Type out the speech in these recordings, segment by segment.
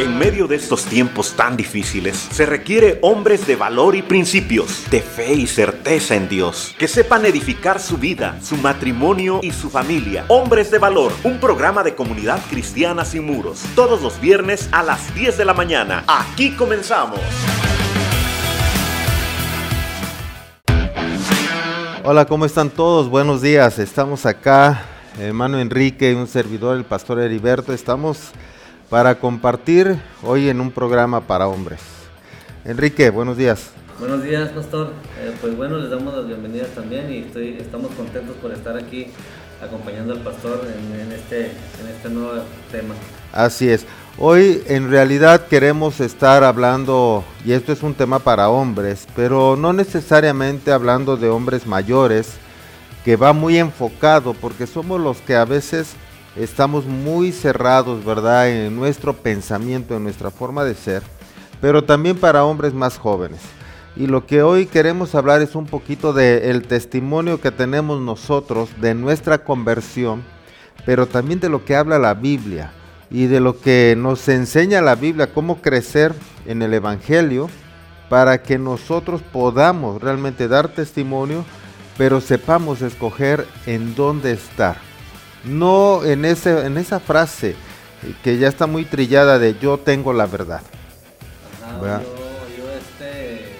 En medio de estos tiempos tan difíciles, se requiere hombres de valor y principios, de fe y certeza en Dios, que sepan edificar su vida, su matrimonio y su familia. Hombres de Valor, un programa de comunidad cristiana sin muros, todos los viernes a las 10 de la mañana. Aquí comenzamos. Hola, ¿cómo están todos? Buenos días. Estamos acá, hermano Enrique, un servidor, el pastor Heriberto. Estamos para compartir hoy en un programa para hombres. Enrique, buenos días. Buenos días, pastor. Eh, pues bueno, les damos las bienvenidas también y estoy, estamos contentos por estar aquí acompañando al pastor en, este, en este nuevo tema. Así es. Hoy en realidad queremos estar hablando, y esto es un tema para hombres, pero no necesariamente hablando de hombres mayores, que va muy enfocado, porque somos los que a veces estamos muy cerrados, ¿verdad?, en nuestro pensamiento, en nuestra forma de ser, pero también para hombres más jóvenes. Y lo que hoy queremos hablar es un poquito del testimonio que tenemos nosotros de nuestra conversión, pero también de lo que habla la Biblia y de lo que nos enseña la Biblia, cómo crecer en el Evangelio para que nosotros podamos realmente dar testimonio, pero sepamos escoger en dónde estar no en, ese, en esa frase que ya está muy trillada de yo tengo la verdad. Ajá, yo, yo, este,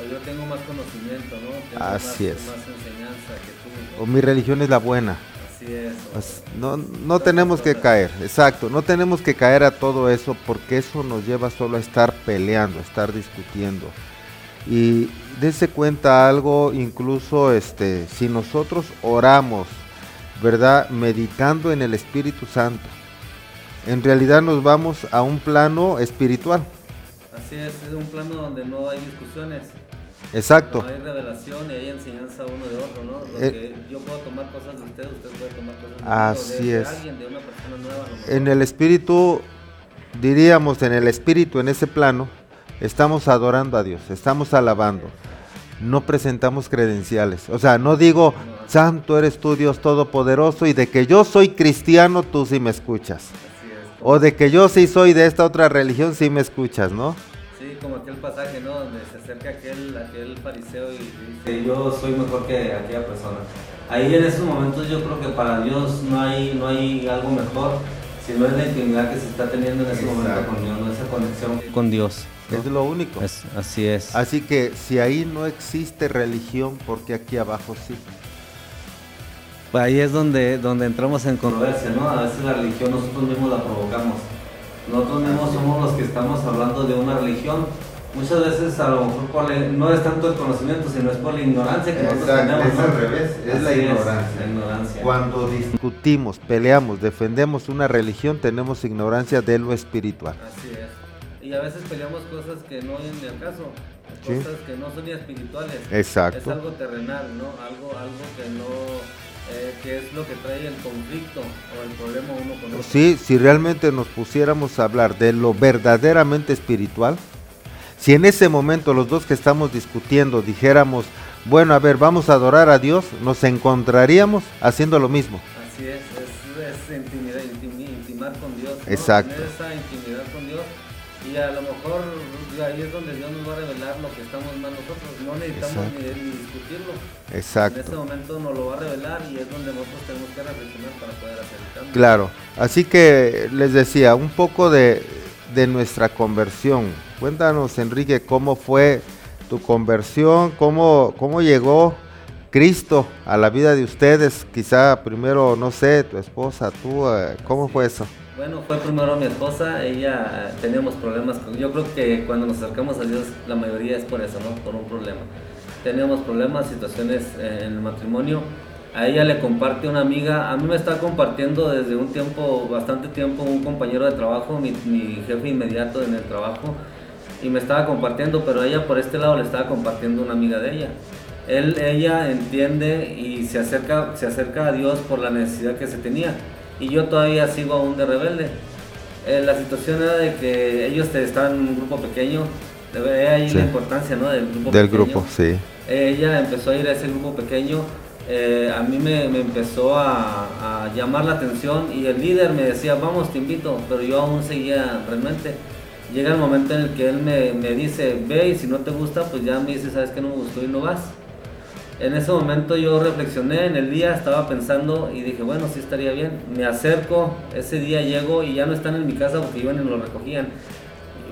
o yo tengo más conocimiento, ¿no? Así más, es. Más enseñanza que tú. O mi religión es la buena. Así es. Pues, no, no tenemos que caer, exacto, no tenemos que caer a todo eso porque eso nos lleva solo a estar peleando, a estar discutiendo. Y dése cuenta algo, incluso este, si nosotros oramos ¿verdad? Meditando en el Espíritu Santo. En realidad nos vamos a un plano espiritual. Así es, es un plano donde no hay discusiones. Exacto. No hay revelación y hay enseñanza uno de otro, ¿no? Lo eh, que yo puedo tomar cosas de usted, usted puede tomar cosas de Así de, es. De alguien, de una persona nueva. En el espíritu, diríamos, en el espíritu, en ese plano, estamos adorando a Dios, estamos alabando. No presentamos credenciales. O sea, no digo, Santo eres tú, Dios Todopoderoso, y de que yo soy cristiano, tú sí me escuchas. O de que yo sí soy de esta otra religión, sí me escuchas, ¿no? Sí, como aquel pasaje, ¿no? Donde se acerca aquel, aquel fariseo y dice, yo soy mejor que aquella persona. Ahí en esos momentos yo creo que para Dios no hay, no hay algo mejor, sino es la intimidad que se está teniendo en ese momento con Dios, ¿no? esa conexión con Dios. Es lo único. así es. Así que si ahí no existe religión, porque aquí abajo sí? Pues ahí es donde, donde entramos en controversia, ¿no? A veces la religión nosotros mismos la provocamos. Nosotros mismos somos los que estamos hablando de una religión. Muchas veces a lo mejor no es tanto el conocimiento, sino es por la ignorancia que nosotros tenemos. Es al revés, es la ignorancia. la ignorancia. Cuando discutimos, peleamos, defendemos una religión, tenemos ignorancia de lo espiritual. Así es. Y a veces peleamos cosas que no vienen al caso cosas que no son ni espirituales. Exacto. Es algo terrenal, ¿no? Algo, algo que no eh, qué es lo que trae el conflicto o el problema uno con otro. Sí, si realmente nos pusiéramos a hablar de lo verdaderamente espiritual, si en ese momento los dos que estamos discutiendo dijéramos, bueno, a ver, vamos a adorar a Dios, nos encontraríamos haciendo lo mismo. Así es, es, intimidad, intimar con Dios. Exacto. Tener esa y a lo mejor ahí es donde Dios nos va a revelar lo que estamos mal nosotros. No necesitamos ni, ni, discutirlo. Exacto. En este momento nos lo va a revelar y es donde nosotros tenemos que reflexionar para poder hacer el cambio. Claro. Así que les decía, un poco de, de nuestra conversión. Cuéntanos, Enrique, cómo fue tu conversión, cómo, cómo llegó Cristo a la vida de ustedes. Quizá primero, no sé, tu esposa, tú, eh, ¿cómo fue eso? Bueno, fue primero mi esposa, ella teníamos problemas, yo creo que cuando nos acercamos a Dios la mayoría es por eso, ¿no? Por un problema. Teníamos problemas, situaciones en el matrimonio. A ella le comparte una amiga, a mí me está compartiendo desde un tiempo, bastante tiempo, un compañero de trabajo, mi, mi jefe inmediato en el trabajo, y me estaba compartiendo, pero ella por este lado le estaba compartiendo una amiga de ella. Él, ella entiende y se acerca, se acerca a Dios por la necesidad que se tenía y yo todavía sigo aún de rebelde. Eh, la situación era de que ellos estaban en un grupo pequeño, de ahí la importancia ¿no? del grupo Del grupo, sí. ella empezó a ir a ese grupo pequeño, eh, a mí me, me empezó a llamar la atención y el líder me decía, vamos, te invito, pero yo aún seguía realmente. Llega el momento en el que él me, me dice, ve y si no te gusta, pues ya me dice, sabes que no me gustó y no vas. En ese momento yo reflexioné en el día, estaba pensando y dije, bueno, sí estaría bien. Me acerco, ese día llego y ya no están en mi casa porque iban y lo recogían.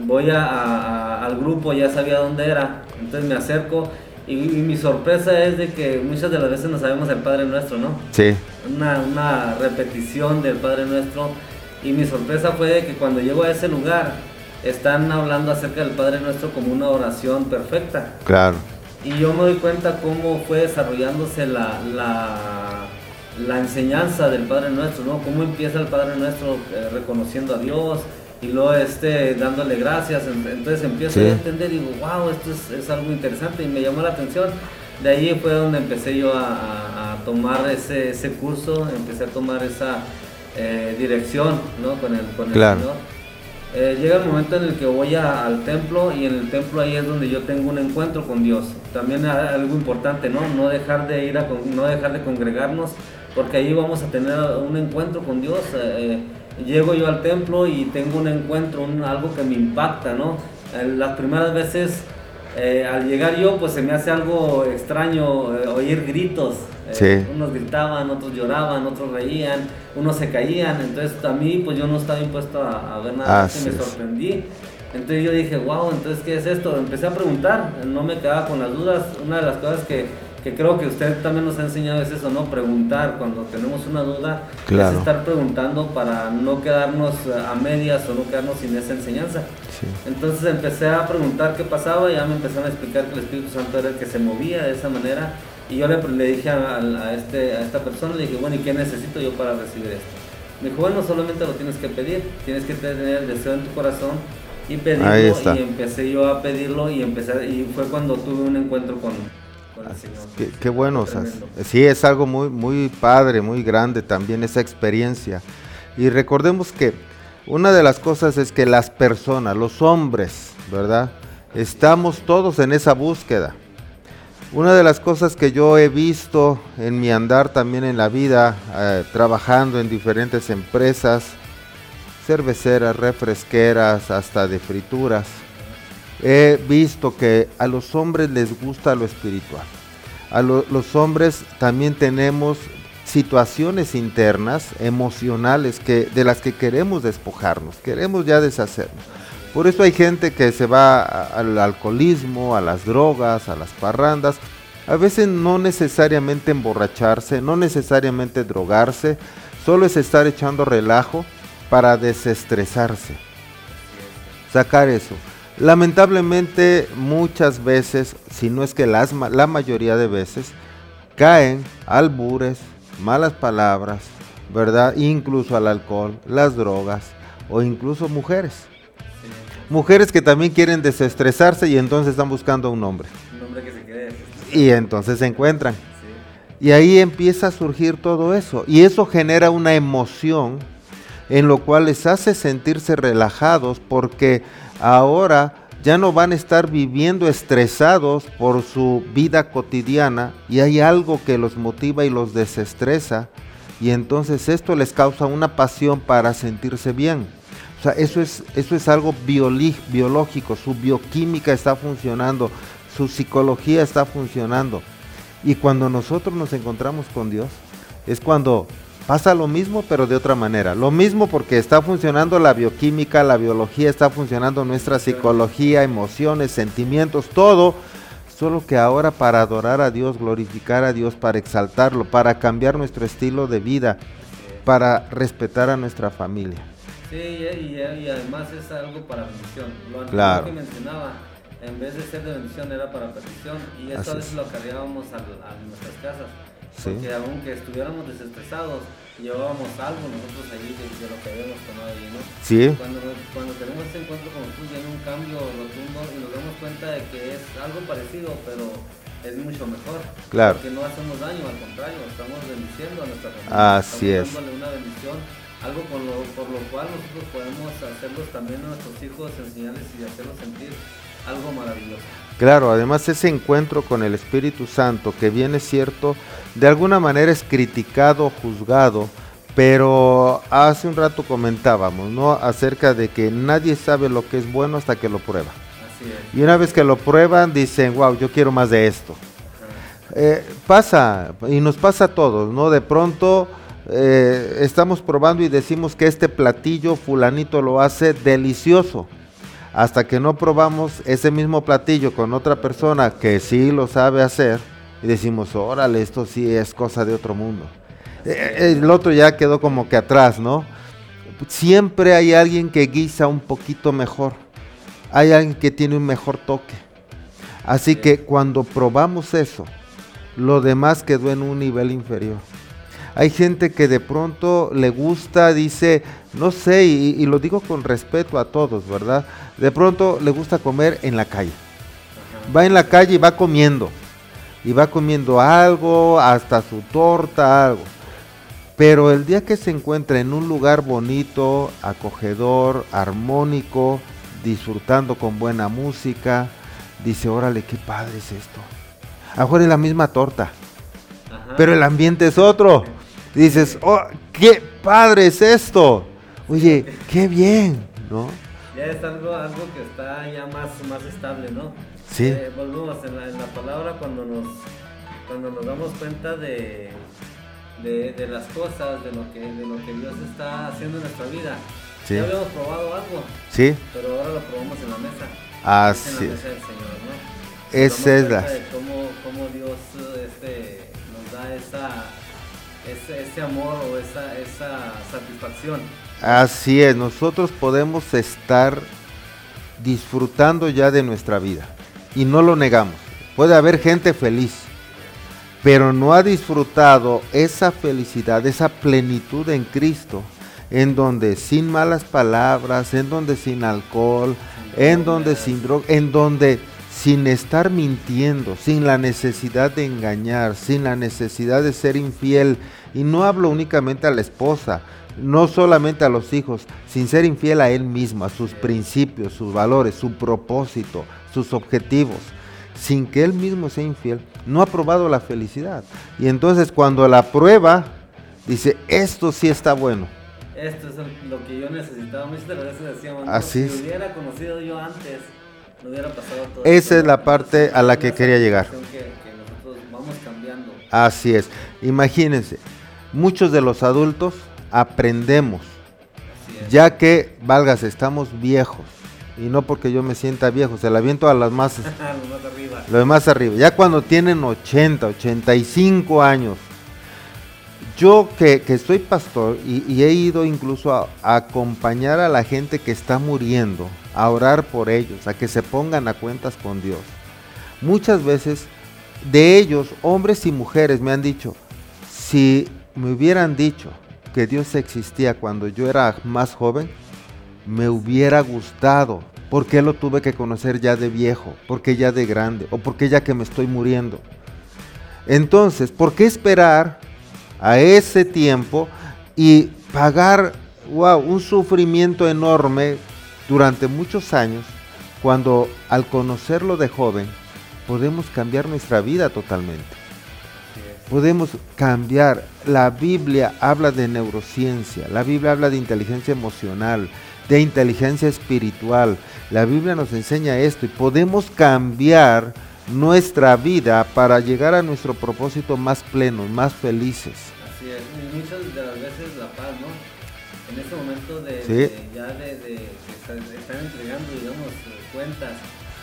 Voy a, al grupo, ya sabía dónde era, entonces me acerco y, mi sorpresa es de que muchas de las veces no sabemos el Padre Nuestro, ¿no? Sí. Una, una repetición del Padre Nuestro. Y mi sorpresa fue de que cuando llego a ese lugar, están hablando acerca del Padre Nuestro como una oración perfecta. Claro. Y yo me doy cuenta cómo fue desarrollándose la, la, la enseñanza del Padre Nuestro, ¿no? Cómo empieza el Padre Nuestro eh, reconociendo a Dios, y luego este, dándole gracias. Entonces empiezo a entender y digo, wow, esto es, es, algo interesante y me llamó la atención. De ahí fue donde empecé yo a, a tomar ese, ese, curso, empecé a tomar esa eh, dirección ¿no? con el, con el Señor. Eh, llega el momento en el que voy al templo y en el templo ahí es donde yo tengo un encuentro con Dios. También algo importante, ¿no? No dejar de ir a, no dejar de congregarnos, porque ahí vamos a tener un encuentro con Dios. Eh, llego yo al templo y tengo un encuentro, algo que me impacta, ¿no? Las primeras veces eh, al llegar yo, pues se me hace algo extraño eh, oír gritos. Eh, unos gritaban, otros lloraban, otros reían, unos se caían. Entonces a mí, pues yo no estaba impuesto a, ver nada, me sorprendí. Entonces yo dije, wow, entonces ¿qué es esto? Empecé a preguntar, no me quedaba con las dudas. Una de las cosas que que creo que usted también nos ha enseñado es eso, ¿no? Preguntar cuando tenemos una duda, es estar preguntando para no quedarnos a medias o no quedarnos sin esa enseñanza. Entonces empecé a preguntar qué pasaba y ya me empezaron a explicar que el Espíritu Santo era el que se movía de esa manera y yo le, le dije a, este, a esta persona, le dije, bueno, ¿y qué necesito yo para recibir esto? Me dijo, bueno, solamente lo tienes que pedir, tienes que tener el deseo en tu corazón y pedirlo y empecé yo a pedirlo y empecé y fue cuando tuve un encuentro con Qué, bueno, sí, es algo muy, muy padre, muy grande también esa experiencia. Y recordemos que una de las cosas es que las personas, los hombres, ¿verdad? Estamos todos en esa búsqueda. Una de las cosas que yo he visto en mi andar también en la vida, eh, trabajando en diferentes empresas, cerveceras, refresqueras, hasta de frituras, he visto que a los hombres les gusta lo espiritual. A los hombres también tenemos situaciones internas, emocionales, que, de las que queremos despojarnos, queremos ya deshacernos. Por eso hay gente que se va al alcoholismo, a las drogas, a las parrandas. A veces no necesariamente emborracharse, no necesariamente drogarse, solo es estar echando relajo para desestresarse. Sacar eso. Lamentablemente muchas veces, si no es que las, la mayoría de veces, caen albures, malas palabras, ¿verdad? Incluso al alcohol, las drogas o incluso mujeres. Mujeres que también quieren desestresarse y entonces están buscando un hombre. Un hombre que se quede Y entonces se encuentran. Y ahí empieza a surgir todo eso. Y eso genera una emoción en lo cual les hace sentirse relajados porque ahora ya no van a estar viviendo estresados por su vida cotidiana y hay algo que los motiva y los desestresa y entonces esto les causa una pasión para sentirse bien. O sea, eso es, eso es algo biológico, su bioquímica está funcionando, su psicología está funcionando. Y cuando nosotros nos encontramos con Dios, es cuando pasa lo mismo pero de otra manera. Lo mismo porque está funcionando la bioquímica, la biología, está funcionando nuestra psicología, emociones, sentimientos, todo. Solo que ahora para adorar a Dios, glorificar a Dios, para exaltarlo, para cambiar nuestro estilo de vida, para respetar a nuestra familia. Sí, y, además es algo para bendición. Lo claro. que mencionaba, en vez de ser de bendición era para petición y esto a veces lo cargábamos a nuestras casas porque aunque estuviéramos desestresados, llevábamos algo nosotros allí de, lo que habíamos tomado allí, ¿no? Sí. Cuando, cuando tenemos este encuentro con Jesús viene un cambio rotundo y nos damos cuenta de que es algo parecido, pero es mucho mejor. Claro. Porque no hacemos daño, al contrario, estamos bendiciendo a nuestra familia. Así estamos dándole una bendición, algo por lo, por lo cual nosotros podemos hacerlos también a nuestros hijos, enseñarles y hacerlos sentir algo maravilloso. Claro, además ese encuentro con el Espíritu Santo que viene cierto, de alguna manera es criticado, juzgado, Pero hace un rato comentábamos, ¿no? Acerca de que nadie sabe lo que es bueno hasta que lo prueba. Así es. Y una vez que lo prueban, dicen, wow, yo quiero más de esto. Eh, pasa, y nos pasa a todos, ¿no? De pronto eh, estamos probando y decimos que este platillo fulanito lo hace delicioso. Hasta que no probamos ese mismo platillo con otra persona que sí lo sabe hacer y decimos, órale, esto sí es cosa de otro mundo. Eh, el otro ya quedó como que atrás, ¿no? Siempre hay alguien que guisa un poquito mejor. Hay alguien que tiene un mejor toque. Así que cuando probamos eso, lo demás quedó en un nivel inferior. Hay gente que de pronto le gusta, dice, no sé, y, lo digo con respeto a todos, ¿verdad? De pronto le gusta comer en la calle. Va en la calle y va comiendo. Y va comiendo algo, hasta su torta, algo. Pero el día que se encuentra en un lugar bonito, acogedor, armónico, disfrutando con buena música, dice, órale, qué padre es esto. Ahora es la misma torta, pero el ambiente es otro. Dices, oh, qué padre es esto. Oye, qué bien, ¿no? Ya es algo, algo que está ya más, más estable, ¿no? Sí. Eh, volvemos en la, en la, palabra cuando nos, cuando nos damos cuenta de, de, las cosas, de lo, que, de lo que Dios está haciendo en nuestra vida. Sí. Ya habíamos probado algo. Sí. Pero ahora lo probamos en la mesa. Así es. En la mesa del Señor, ¿no? Esa es la... cómo, cómo, Dios este, nos da esa, ese, ese amor o esa, esa satisfacción. Así es, nosotros podemos estar disfrutando ya de nuestra vida y no lo negamos. Puede haber gente feliz, pero no ha disfrutado esa felicidad, esa plenitud en Cristo, en donde sin malas palabras, en donde sin alcohol, en donde sin droga, en donde sin estar mintiendo, sin la necesidad de engañar, sin la necesidad de ser infiel. Y no hablo únicamente a la esposa, no solamente a los hijos, sin ser infiel a él mismo, a sus principios, sus valores, su propósito, sus objetivos. Sin que él mismo sea infiel, no ha probado la felicidad. Y entonces cuando la prueba, dice, esto sí está bueno. Esto es lo que yo necesitaba. Muchas veces decíamos, Así si hubiera conocido yo antes esa es la parte a la que quería llegar. cambiando. Así es. Imagínense, muchos de los adultos aprendemos, ya que, valgas, estamos viejos. Y no porque yo me sienta viejo, se la viento a las más, arriba. Lo más arriba. Ya cuando tienen 80, 85 años, yo que, que soy pastor y, he ido incluso a, acompañar a la gente que está muriendo, a orar por ellos, a que se pongan a cuentas con Dios. Muchas veces de ellos, hombres y mujeres, me han dicho, si me hubieran dicho que Dios existía cuando yo era más joven, me hubiera gustado. porque lo tuve que conocer ya de viejo? porque ya de grande? ¿O porque ya que me estoy muriendo? Entonces, ¿por qué esperar a ese tiempo y pagar un sufrimiento enorme durante muchos años cuando al conocerlo de joven podemos cambiar nuestra vida totalmente. Podemos cambiar. La Biblia habla de neurociencia, la Biblia habla de inteligencia emocional, de inteligencia espiritual. La Biblia nos enseña esto y podemos cambiar nuestra vida para llegar a nuestro propósito más pleno, más felices. Así es, y muchas de las veces la paz, ¿no? En este momento de, ya de, de, que están entregando, digamos, cuentas,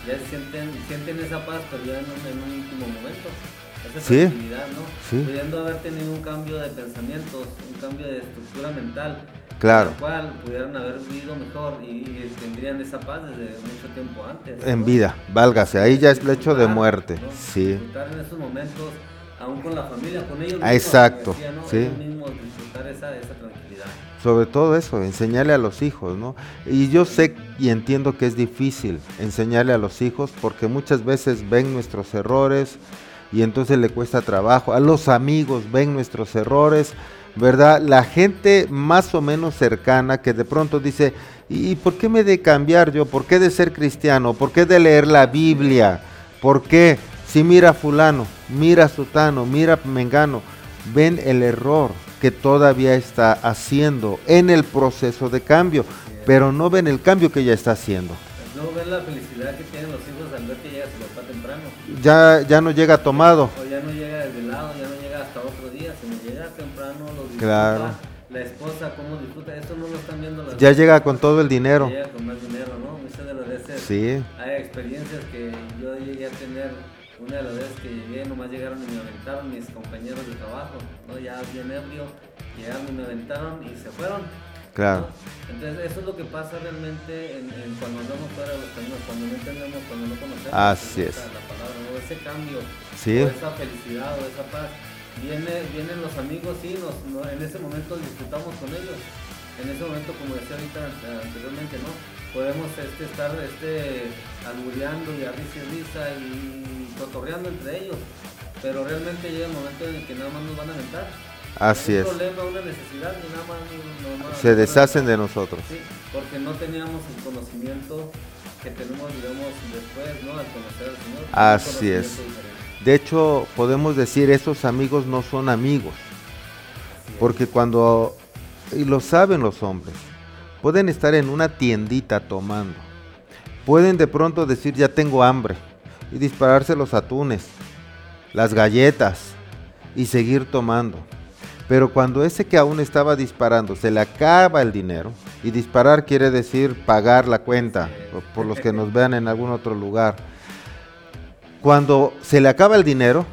ya sienten, sienten esa paz, pero ya en un, último momento. Esa sí, tranquilidad, ¿no? Sí. Pudiendo haber tenido un cambio de pensamientos, un cambio de estructura mental, Claro. cual pudieran haber vivido mejor y, tendrían esa paz desde mucho tiempo antes. En vida, válgase, ahí ya es el hecho de muerte. ¿no? Sí. Disfrutar en esos momentos, aún con la familia, con ellos. Exacto. sí. Ellos mismos disfrutar esa, esa tranquilidad. Sobre todo eso, enseñarle a los hijos, ¿no? Y yo sé y entiendo que es difícil enseñarle a los hijos porque muchas veces ven nuestros errores y entonces le cuesta trabajo. A los amigos ven nuestros errores ¿verdad? La gente más o menos cercana que de pronto dice, ¿y por qué me de cambiar yo? ¿Por qué de ser cristiano? ¿Por qué de leer la Biblia? ¿Por qué? Si mira fulano, mira sutano, mira mengano, ven el error. que todavía está haciendo en el proceso de cambio, pero no ven el cambio que ya está haciendo. No ven la felicidad que tienen los hijos al ver que llega su papá temprano. Ya, ya no llega tomado. Claro. La esposa, cómo disfruta, eso no lo están viendo las Ya llega con todo el dinero. Llega con más dinero, ¿no? Muchas de las veces Sí. hay experiencias que yo llegué a tener. Una de las veces que llegué, nomás llegaron y me aventaron mis compañeros de trabajo, ¿no? Ya bien ebrio, llegaron y me aventaron y se fueron. Claro. Entonces, eso es lo que pasa realmente en, en cuando andamos fuera de los caminos, cuando no entendemos, cuando no conocemos Así es. la palabra, ¿no? ese cambio, Sí. o esa felicidad o esa paz. Viene, vienen los amigos, sí, nos, no- en ese momento disfrutamos con ellos. En ese momento, como decía ahorita eh, anteriormente, ¿no? Podemos este, estar este, albureando y a risa y risa y cotorreando entre ellos. Pero realmente llega el momento en el que nada más nos van a aventar. Así un es. problema, una necesidad y nada más nos van a- Se deshacen de nosotros. Sí, porque no teníamos el conocimiento que tenemos, digamos, después, ¿no? Al conocer al Señor. Así es. diferente. De hecho, podemos decir, esos amigos no son amigos. Porque cuando, y lo saben los hombres, pueden estar en una tiendita tomando. Pueden de pronto decir, ya tengo hambre. Y dispararse los atunes, las galletas y seguir tomando. Pero cuando ese que aún estaba disparando se le acaba el dinero, y disparar quiere decir pagar la cuenta, por- los que nos vean en algún otro lugar. Cuando se le acaba el dinero,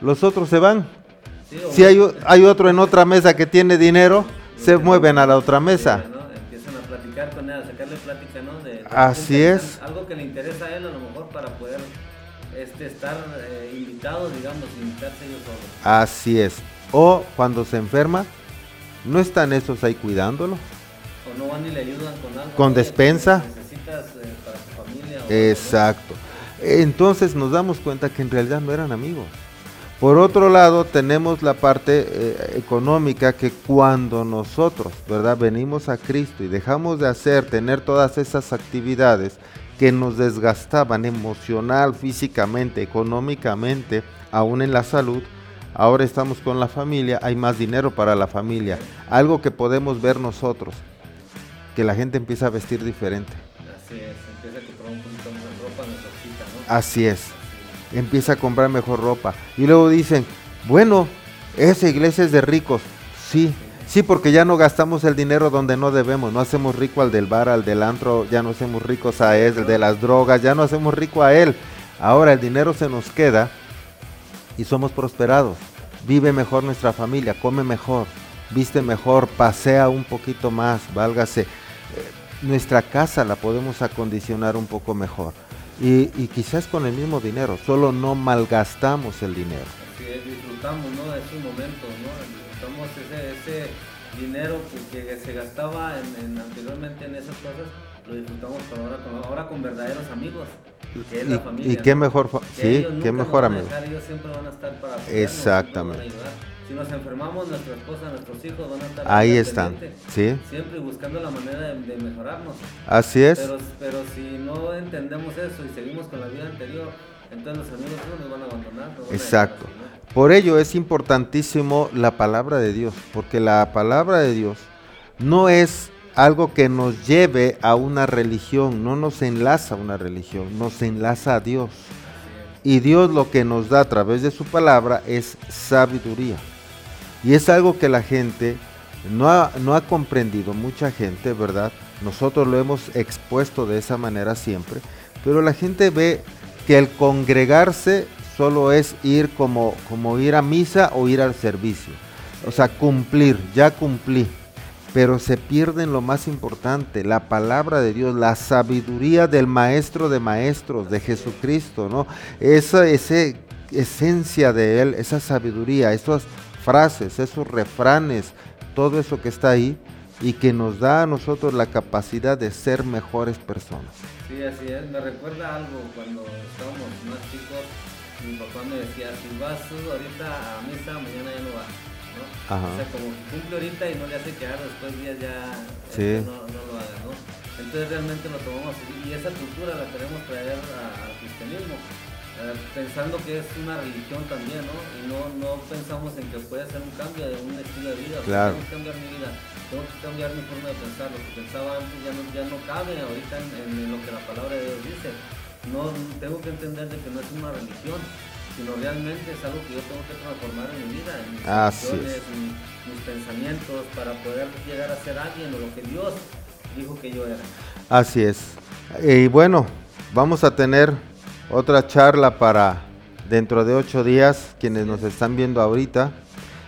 los otros se van. Sí, Si hay, hay otro en otra mesa que tiene dinero, se mueven a la otra mesa. ¿no? Empiezan a platicar con él, a sacarle plática, ¿no? De, de Así es. Algo que le interesa a él a lo mejor para poder este, estar eh, invitado, digamos, invitarse ellos solos. Así es. O cuando se enferma, no están esos ahí cuidándolo. O no van y le ayudan con algo. Con despensa. Necesitas eh, para tu familia. Exacto. Entonces nos damos cuenta que en realidad no eran amigos. Por otro lado, tenemos la parte eh, económica que cuando nosotros, ¿verdad? Venimos a Cristo y dejamos de hacer, tener todas esas actividades que nos desgastaban emocional, físicamente, económicamente, aún en la salud, ahora estamos con la familia, hay más dinero para la familia. Algo que podemos ver nosotros, que la gente empieza a vestir diferente. Así es. Empieza a comprar mejor ropa. Y luego dicen, bueno, esa iglesia es de ricos. Sí, sí, porque ya no gastamos el dinero donde no debemos. No hacemos rico al del bar, al del antro, ya no hacemos ricos a él, el de las drogas, ya no hacemos rico a él. Ahora el dinero se nos queda y somos prosperados. Vive mejor nuestra familia, come mejor, viste mejor, pasea un poquito más, válgase. Eh, nuestra casa la podemos acondicionar un poco mejor. Y, y quizás con el mismo dinero, solo no malgastamos el dinero. Disfrutamos, ¿no? De esos momentos, ¿no? Disfrutamos ese, ese dinero que, que se gastaba en, en- anteriormente en esas cosas, lo disfrutamos ahora, con, ahora con verdaderos amigos, que es la Y, familia. y qué mejor, Que sí, qué mejor amigo. dejar, ellos siempre van a estar para apoyarnos, siempre Exactamente. A. Si nos enfermamos, nuestra esposa, nuestros hijos van a estar Ahí están, sí, Siempre buscando la manera de, de mejorarnos. así es. Pero, pero si no entendemos eso y seguimos con la vida anterior, entonces los amigos no nos van a abandonar. a Exacto. así, ¿no? Por ello es importantísimo la palabra de Dios, porque la palabra de Dios no es algo que nos lleve a una religión, no nos enlaza a una religión, nos enlaza a Dios. Y Dios lo que nos da a través de su palabra es sabiduría. Y es algo que la gente no ha, no ha comprendido, mucha gente, ¿verdad? Nosotros lo hemos expuesto de esa manera siempre, pero la gente ve que el congregarse solo es ir como, como ir a misa o ir al servicio. O sea, cumplir, ya cumplí. Pero se pierden lo más importante, la palabra de Dios, la sabiduría del maestro de maestros, de Jesucristo, ¿no? Esa, ese esencia de Él, esa sabiduría, esas frases, esos refranes, todo eso que está ahí y que nos da a nosotros la capacidad de ser mejores personas. Sí, así es. Me recuerda algo cuando estábamos más chicos. Mi papá me decía: si vas tú ahorita a misa, mañana ya no vas. ¿no? Ajá. O sea, como cumple ahorita y no le hace quedar después días ya Sí. este, no, no lo haga, ¿no? Entonces realmente lo tomamos y esa cultura la queremos traer al cristianismo. Eh, pensando que es una religión también, ¿no? Y no, no pensamos en que puede ser un cambio de un estilo de vida. Claro. Tengo que cambiar mi vida, tengo que cambiar mi forma de pensar. Lo que pensaba antes ya no, ya no cabe ahorita en, en lo que la palabra de Dios dice. No, tengo que entender de que no es una religión, sino realmente es algo que yo tengo que transformar en mi vida, en mis acciones, en mis pensamientos, para poder llegar a ser alguien o lo que Dios dijo que yo era. Así es. Y bueno, vamos a tener otra charla para dentro de ocho días, quienes nos están viendo ahorita.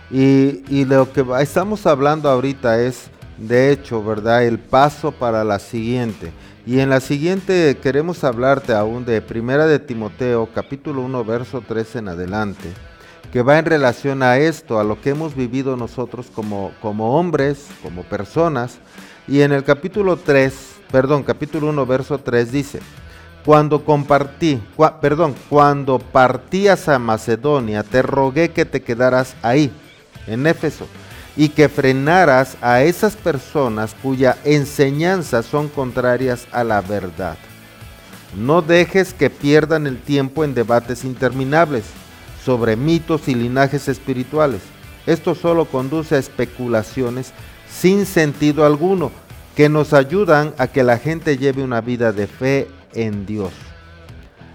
Y, lo que estamos hablando ahorita es, de hecho, ¿verdad? El paso para la siguiente. Y en la siguiente queremos hablarte aún de Primera de Timoteo, capítulo 1, verso 3 en adelante, que va en relación a esto, a lo que hemos vivido nosotros como, como hombres, como personas. Y en el capítulo 3, perdón, capítulo 1, verso 3 dice, cuando compartí, perdón, cuando partías a Macedonia, te rogué que te quedaras ahí, en Éfeso, y que frenaras a esas personas cuya enseñanzas son contrarias a la verdad. No dejes que pierdan el tiempo en debates interminables sobre mitos y linajes espirituales. Esto solo conduce a especulaciones sin sentido alguno que nos ayudan a que la gente lleve una vida de fe en Dios.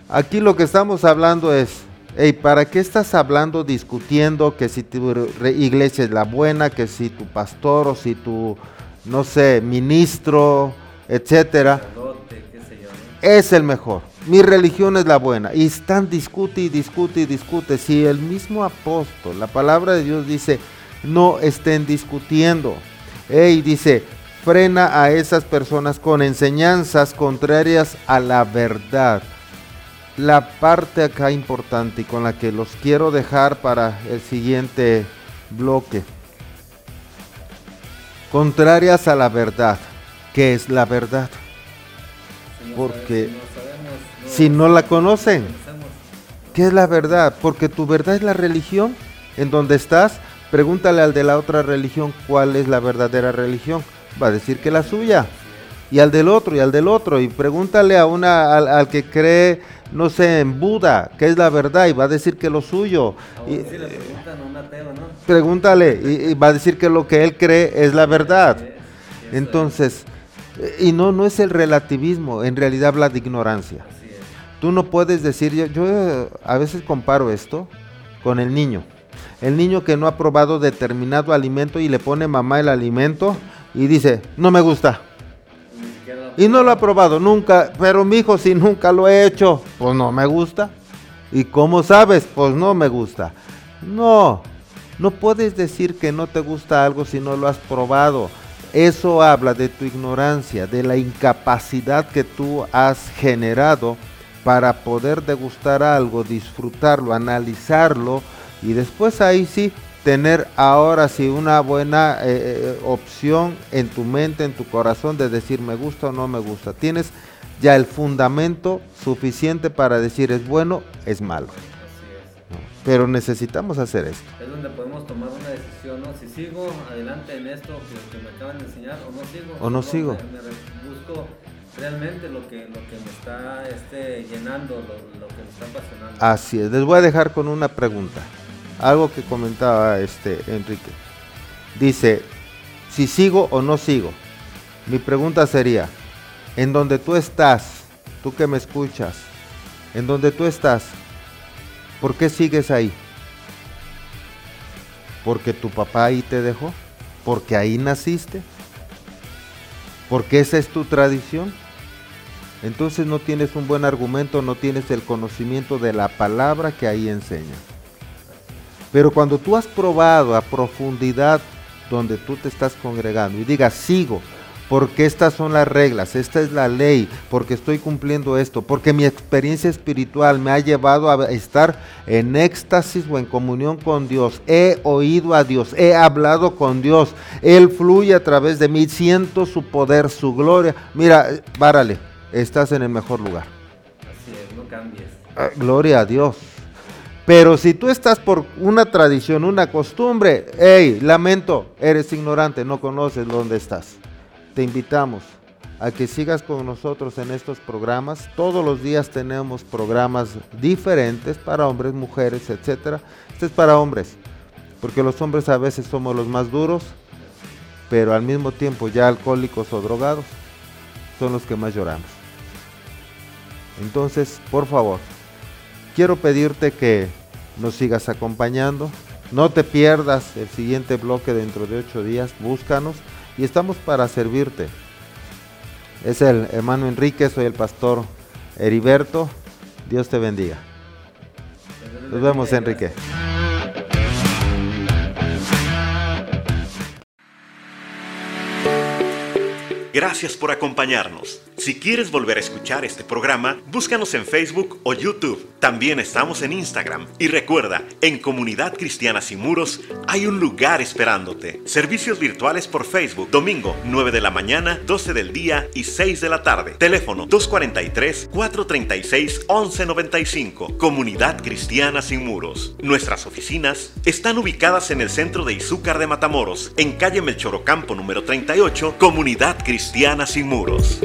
Aquí lo que estamos hablando es, hey, ¿para qué estás hablando, discutiendo que si tu iglesia es la buena, que si tu pastor o si tu, no sé, ministro, etcétera, es el mejor. Mi religión es la buena. Y están discute y discute y discute. Si el mismo apóstol, la palabra de Dios dice, no estén discutiendo. Ey, dice, frena a esas personas con enseñanzas contrarias a la verdad. La parte acá importante y con la que los quiero dejar para el siguiente bloque. Contrarias a la verdad. ¿Qué es la verdad? Porque si no la conocen. ¿qué es la verdad? Porque tu verdad es la religión en donde estás. Pregúntale al de la otra religión cuál es la verdadera religión. Va a decir que la suya. Y al del otro, y al del otro. Y pregúntale a una, al, al que cree, no sé, en Buda, qué es la verdad. Y va a decir que lo suyo. Y, si le preguntan a un ateo, ¿no? pregúntale, y, y va a decir que lo que él cree es la verdad. Entonces, eh, y no, no es el relativismo, en realidad habla de ignorancia. Tú no puedes decir, yo, yo a veces comparo esto con el niño. El niño que no ha probado determinado alimento y le pone mamá el alimento y dice, no me gusta. Y no lo ha probado nunca, pero mi hijo si nunca lo he hecho, pues no me gusta. ¿Y cómo sabes? Pues no me gusta. No, no puedes decir que no te gusta algo si no lo has probado. Eso habla de tu ignorancia, de la incapacidad que tú has generado para poder degustar algo, disfrutarlo, analizarlo y después ahí sí tener ahora sí una buena eh, eh, opción en tu mente, en tu corazón de decir me gusta o no me gusta. Tienes ya el fundamento suficiente para decir es bueno, es malo. Así es. ¿no? Pero necesitamos hacer esto. Es donde podemos tomar una decisión, ¿no? Si sigo adelante en esto que, que me acaban de enseñar o no sigo. O no Solo sigo. Me, me busco realmente lo que, lo que me está este, llenando, lo, lo que me está apasionando. Así es. Les voy a dejar con una pregunta. Algo que comentaba este Enrique. Dice, si sigo o no sigo. Mi pregunta sería, en donde tú estás, tú que me escuchas, en donde tú estás, ¿por qué sigues ahí? ¿Porque tu papá ahí te dejó? ¿Porque ahí naciste? ¿Porque esa es tu tradición? Entonces no tienes un buen argumento, no tienes el conocimiento de la palabra que ahí enseña. Pero cuando tú has probado a profundidad donde tú te estás congregando y digas, sigo, porque estas son las reglas, esta es la ley, porque estoy cumpliendo esto, porque mi experiencia espiritual me ha llevado a estar en éxtasis o en comunión con Dios, he oído a Dios, he hablado con Dios, Él fluye a través de mí, siento su poder, su gloria. Mira, eh, párale, estás en el mejor lugar. Así es, no cambies. Ah, Gloria a Dios. Pero si tú estás por una tradición, una costumbre, hey, lamento, eres ignorante, no conoces dónde estás. Te invitamos a que sigas con nosotros en estos programas. Todos los días tenemos programas diferentes para hombres, mujeres, etc. Este es para hombres, porque los hombres a veces somos los más duros, pero al mismo tiempo ya alcohólicos o drogados son los que más lloramos. Entonces, por favor, quiero pedirte que nos sigas acompañando. No te pierdas el siguiente bloque dentro de ocho días. Búscanos y estamos para servirte. Es el hermano Enrique, soy el pastor Heriberto. Dios te bendiga. Nos vemos, Enrique. Gracias por acompañarnos. Si quieres volver a escuchar este programa, búscanos en Facebook o YouTube. También estamos en Instagram. Y recuerda, en Comunidad Cristiana Sin Muros hay un lugar esperándote. Servicios virtuales por Facebook, domingo 9 de la mañana, 12 del día y 6 de la tarde. Teléfono 243-436-1195. Comunidad Cristiana Sin Muros. Nuestras oficinas están ubicadas en el centro de Izúcar de Matamoros, en calle Melchorocampo número 38, Comunidad Cristiana Sin Muros.